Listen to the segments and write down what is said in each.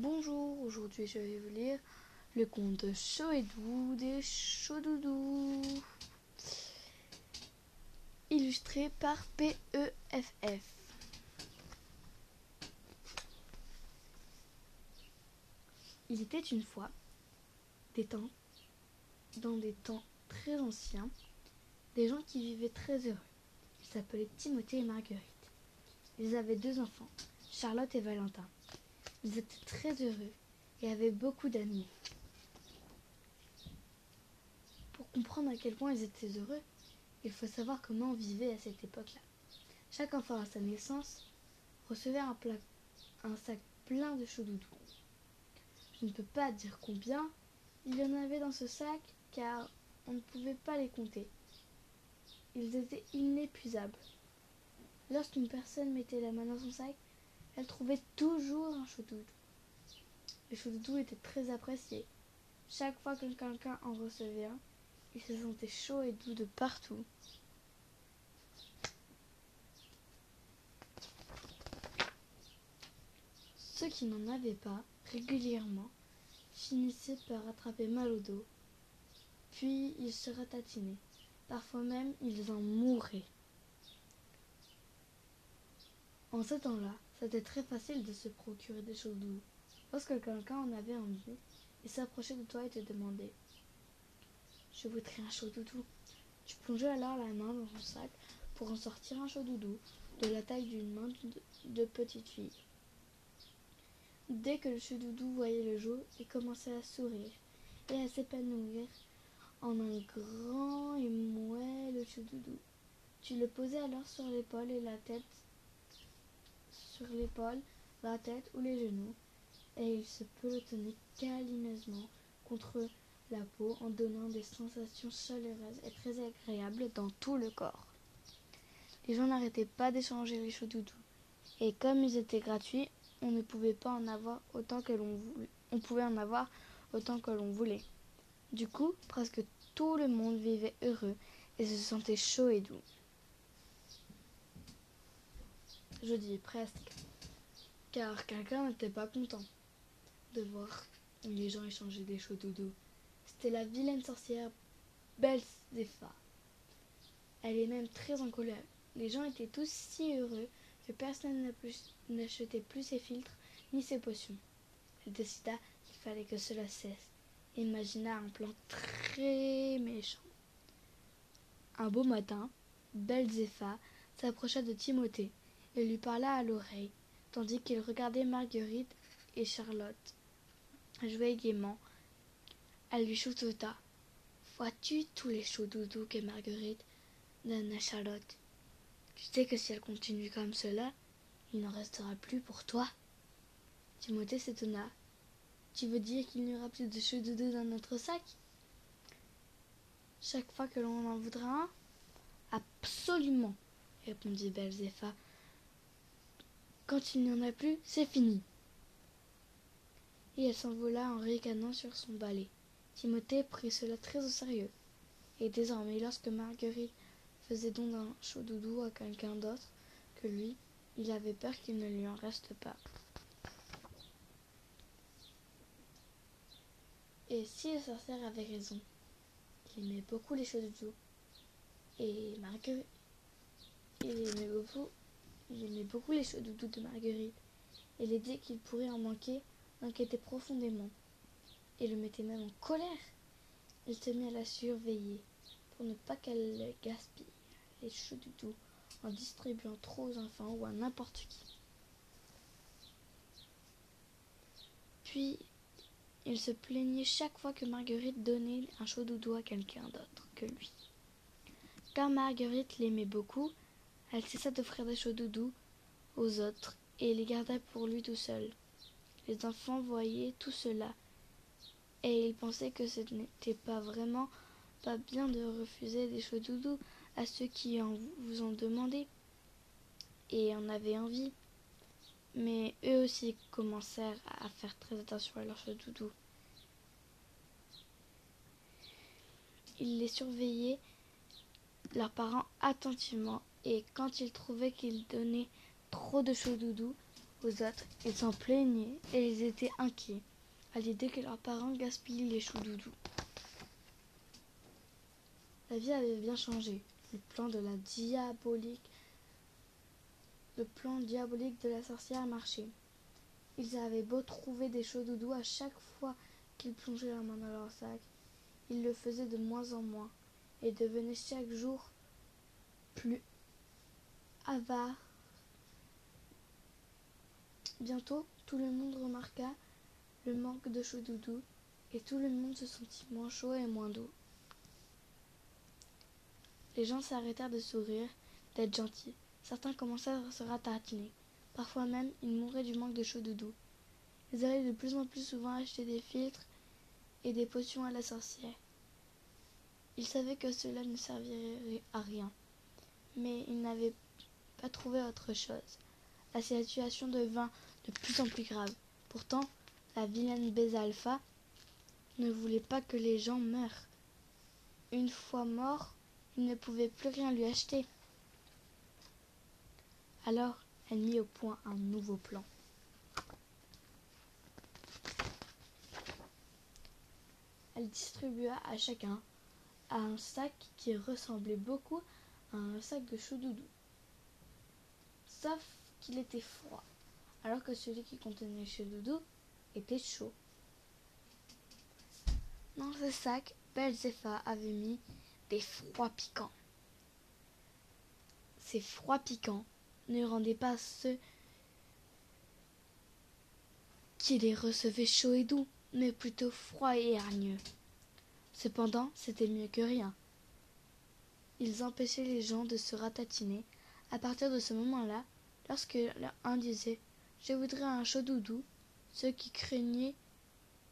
Bonjour, aujourd'hui je vais vous lire le conte et doux des chauds doudous. Illustré par PEFF. Il était une fois des temps, dans des temps très anciens, des gens qui vivaient très heureux. Ils s'appelaient Timothée et Marguerite. Ils avaient deux enfants, Charlotte et Valentin. Ils étaient très heureux et avaient beaucoup d'amis. Pour comprendre à quel point ils étaient heureux, il faut savoir comment on vivait à cette époque-là. Chaque enfant à sa naissance recevait un, sac plein de doudou. Je ne peux pas dire combien il y en avait dans ce sac car on ne pouvait pas les compter. Ils étaient inépuisables. Lorsqu'une personne mettait la main dans son sac, elle trouvait toujours un choudoudou. Le choudoudou était très apprécié. Chaque fois que quelqu'un en recevait un, il se sentait chaud et doux de partout. Ceux qui n'en avaient pas, régulièrement, finissaient par attraper mal au dos, puis ils se ratatinaient. Parfois même, ils en mouraient. En ce temps-là, c'était très facile de se procurer des choses. Lorsque quelqu'un en avait envie, il s'approchait de toi et te demandait Je voudrais un chaud doudou. Tu plongeais alors la main dans ton sac pour en sortir un chaud doudou de la taille d'une main de, petite fille. Dès que le chaud doudou voyait le jour, il commençait à sourire et à s'épanouir en un grand et moelle chaud doudou. Tu le posais alors sur l'épaule et la tête sur l'épaule, la tête ou les genoux, et il se pelotonnait câlineusement contre la peau en donnant des sensations chaleureuses et très agréables dans tout le corps. Les gens n'arrêtaient pas d'échanger les doudous, et comme ils étaient gratuits, on ne pouvait pas en avoir autant que l'on voulait. On pouvait en avoir autant que l'on voulait. Du coup, presque tout le monde vivait heureux et se sentait chaud et doux. Je dis presque, car quelqu'un n'était pas content de voir les gens échanger des chauds doudous. C'était la vilaine sorcière Belzéfa. Elle est même très en colère. Les gens étaient tous si heureux que personne n'achetait plus ses filtres ni ses potions. Elle décida qu'il fallait que cela cesse et imagina un plan très méchant. Un beau matin, Belzéfa s'approcha de Timothée lui parla à l'oreille, tandis qu'il regardait Marguerite et Charlotte jouer gaiement. Elle lui chuchota. Vois-tu tous les chauds doudous que Marguerite donne à Charlotte? Tu sais que si elle continue comme cela, il n'en restera plus pour toi. Timothée s'étonna. Tu veux dire qu'il n'y aura plus de chauds doudous dans notre sac? Chaque fois que l'on en voudra un? Absolument, répondit quand il n'y en a plus, c'est fini. Et elle s'envola en ricanant sur son balai. Timothée prit cela très au sérieux. Et désormais, lorsque Marguerite faisait don d'un chaud doudou à quelqu'un d'autre que lui, il avait peur qu'il ne lui en reste pas. Et si le sorcière avait raison, il aimait beaucoup les chauds doudous. Et Marguerite, il aimait beaucoup il aimait beaucoup les chauds doudous de Marguerite, et l'idée qu'il pourrait en manquer l'inquiétait profondément, et le mettait même en colère. Il se mit à la surveiller, pour ne pas qu'elle gaspille les chauds doudous en distribuant trop aux enfants ou à n'importe qui. Puis, il se plaignait chaque fois que Marguerite donnait un chaud doudou à quelqu'un d'autre que lui. Car Marguerite l'aimait beaucoup, elle cessa d'offrir des chauds doudous aux autres et les garda pour lui tout seul. Les enfants voyaient tout cela et ils pensaient que ce n'était pas vraiment pas bien de refuser des chauds doudous à ceux qui en vous ont demandé et en avaient envie. Mais eux aussi commencèrent à faire très attention à leurs chauds doudous. Ils les surveillaient, leurs parents attentivement et quand ils trouvaient qu'ils donnaient trop de chaud doudou, aux autres, ils s'en plaignaient et ils étaient inquiets à l'idée que leurs parents gaspillent les choux doudous. La vie avait bien changé. Le plan de la diabolique le plan diabolique de la sorcière marchait. Ils avaient beau trouver des choux doudous à chaque fois qu'ils plongeaient la main dans leur sac, ils le faisaient de moins en moins et devenaient chaque jour plus avares. Bientôt, tout le monde remarqua le manque de chaud doudou et tout le monde se sentit moins chaud et moins doux. Les gens s'arrêtèrent de sourire, d'être gentils. Certains commencèrent à se ratatiner. Parfois même, ils mouraient du manque de chaud doudou. Ils allaient de plus en plus souvent acheter des filtres et des potions à la sorcière. Ils savaient que cela ne servirait à rien, mais ils n'avaient pas trouvé autre chose. La situation devint de plus en plus grave. Pourtant, la vilaine Bézalpha ne voulait pas que les gens meurent. Une fois mort, ils ne pouvaient plus rien lui acheter. Alors, elle mit au point un nouveau plan. Elle distribua à chacun un sac qui ressemblait beaucoup à un sac de chou doudou. Sauf qu'il était froid, alors que celui qui contenait chou doudou était chaud. Dans ce sac, Belzéfa avait mis des froids piquants. Ces froids piquants ne rendaient pas ceux qui les recevaient chauds et doux, mais plutôt froids et hargneux. Cependant, c'était mieux que rien. Ils empêchaient les gens de se ratatiner. À partir de ce moment-là, lorsque l'un disait Je voudrais un chaud doudou, ceux qui craignaient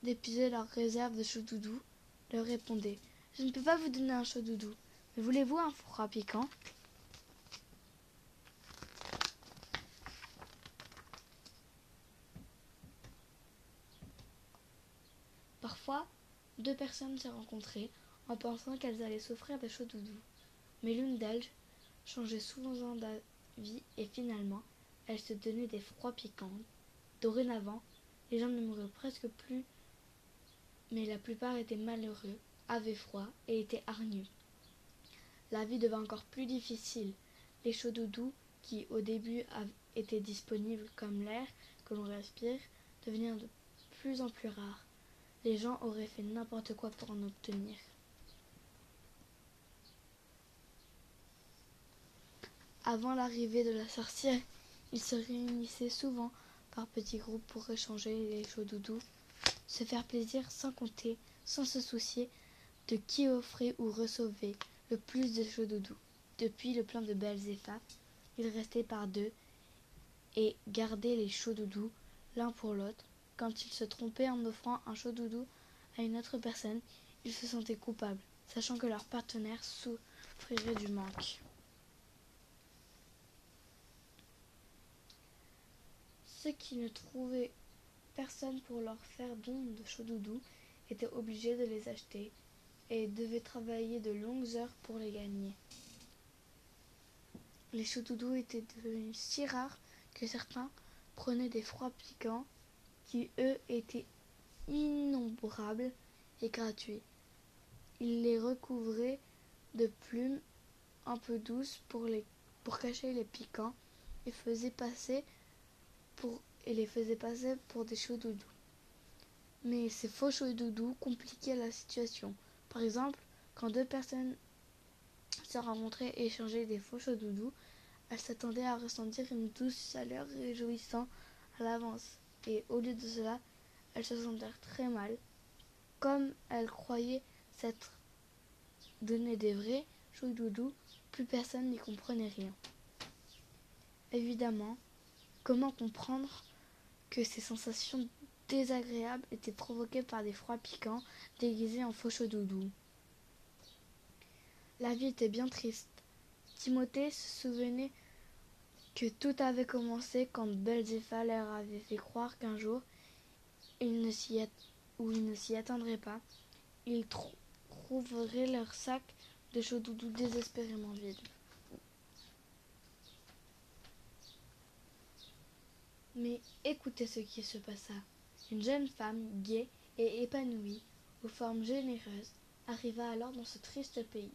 d'épuiser leur réserve de chaud doudou leur répondaient Je ne peux pas vous donner un chaud doudou, mais voulez-vous un froid piquant? Parfois, deux personnes se rencontraient en pensant qu'elles allaient s'offrir des chauds doudous. Mais l'une d'elles changeait souvent d'avis et finalement, elle se donnait des froids piquants. Dorénavant, les gens ne mouraient presque plus, mais la plupart étaient malheureux, avaient froid et étaient hargneux. La vie devint encore plus difficile. Les chauds doudous, qui au début étaient disponibles comme l'air que l'on respire, devinrent de plus en plus rares les gens auraient fait n'importe quoi pour en obtenir. Avant l'arrivée de la sorcière, ils se réunissaient souvent par petits groupes pour échanger les chauds doudous, se faire plaisir sans compter, sans se soucier de qui offrait ou recevait le plus de chauds doudous. Depuis le plan de Belzéfa, ils restaient par deux et gardaient les chauds doudous l'un pour l'autre quand ils se trompaient en offrant un chaud doudou à une autre personne, ils se sentaient coupables, sachant que leur partenaire souffrirait du manque. Ceux qui ne trouvaient personne pour leur faire don de chaud doudou étaient obligés de les acheter et devaient travailler de longues heures pour les gagner. Les chauds doudous étaient devenus si rares que certains prenaient des froids piquants qui eux étaient innombrables et gratuits. Ils les recouvraient de plumes un peu douces pour cacher les piquants et, faisaient passer et les faisaient passer pour des chauds doudous. Mais ces faux chauds doudous compliquaient la situation. Par exemple, quand deux personnes se rencontraient et échangeaient des faux chauds doudous, elles s'attendaient à ressentir une douce chaleur réjouissant à l'avance et au lieu de cela, elles se sentèrent très mal. Comme elles croyaient s'être donné des vrais doudou, plus personne n'y comprenait rien. Évidemment, comment comprendre que ces sensations désagréables étaient provoquées par des froids piquants déguisés en faux doudou La vie était bien triste. Timothée se souvenait que tout avait commencé quand Belzéfa leur avait fait croire qu'un jour, ils ne s'y où ils ne s'y attendraient pas, ils trouveraient leur sac de chaud doudou désespérément vide. Mais écoutez ce qui se passa. Une jeune femme, gaie et épanouie, aux formes généreuses, arriva alors dans ce triste pays.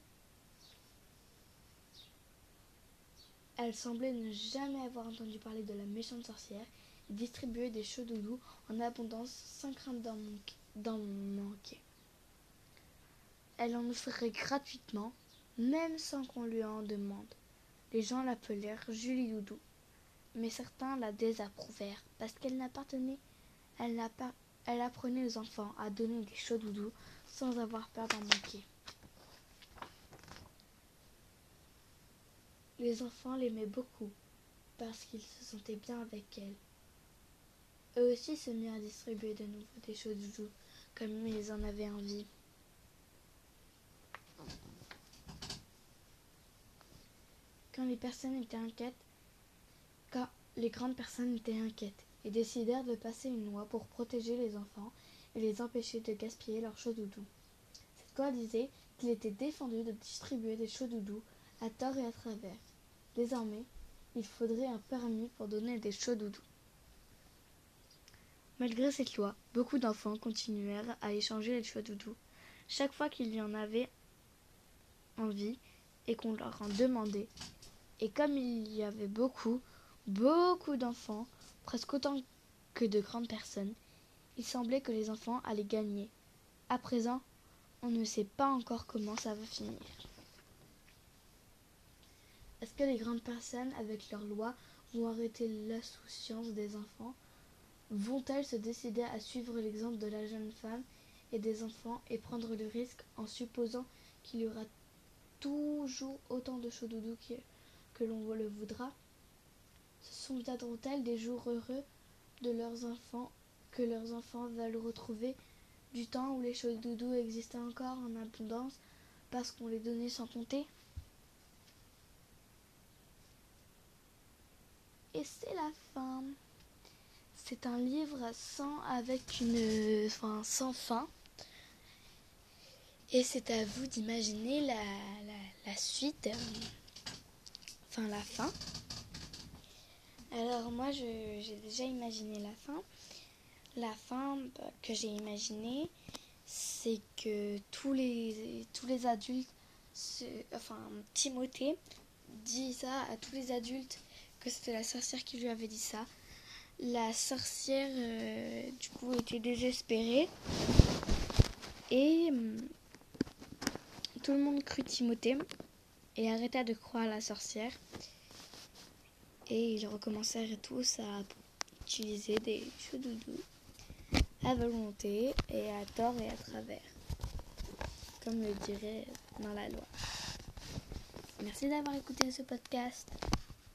Elle semblait ne jamais avoir entendu parler de la méchante sorcière et distribuait des chauds doudous en abondance sans crainte d'en manquer. Elle en offrait gratuitement, même sans qu'on lui en demande. Les gens l'appelèrent Julie Doudou, mais certains la désapprouvèrent parce qu'elle n'appartenait, elle, apprenait aux enfants à donner des chauds doudous sans avoir peur d'en manquer. Les enfants l'aimaient beaucoup parce qu'ils se sentaient bien avec elle. Eux aussi se mirent à distribuer de nouveau des chauds doudous comme ils en avaient envie. Quand les personnes étaient inquiètes, les grandes personnes étaient inquiètes et décidèrent de passer une loi pour protéger les enfants et les empêcher de gaspiller leurs chauds doudous. Cette loi disait qu'il était défendu de distribuer des chauds doudous à tort et à travers. Désormais, il faudrait un permis pour donner des chauds doudous. Malgré cette loi, beaucoup d'enfants continuèrent à échanger les chauds doudous. Chaque fois qu'il y en avait envie et qu'on leur en demandait, et comme il y avait beaucoup, beaucoup d'enfants, presque autant que de grandes personnes, il semblait que les enfants allaient gagner. À présent, on ne sait pas encore comment ça va finir. Est-ce que les grandes personnes, avec leurs lois, vont arrêter l'insouciance des enfants? Vont-elles se décider à suivre l'exemple de la jeune femme et des enfants et prendre le risque en supposant qu'il y aura toujours autant de que, que l'on le voudra? Se souviendront-elles des jours heureux de leurs enfants que leurs enfants veulent retrouver du temps où les choses doudous existaient encore en abondance parce qu'on les donnait sans compter Et c'est la fin. C'est un livre sans avec une enfin sans fin. Et c'est à vous d'imaginer la, la, suite, euh, enfin la fin. Alors moi j'ai déjà imaginé la fin. La fin bah, que j'ai imaginée, c'est que tous les, tous les adultes, enfin Timothée, dit ça à tous les adultes que c'était la sorcière qui lui avait dit ça. La sorcière, euh, du coup, était désespérée. Et hum, tout le monde crut Timothée et arrêta de croire la sorcière. Et ils recommencèrent tous à utiliser des cheveux doudous à volonté et à tort et à travers, comme le dirait dans la loi. Merci d'avoir écouté ce podcast.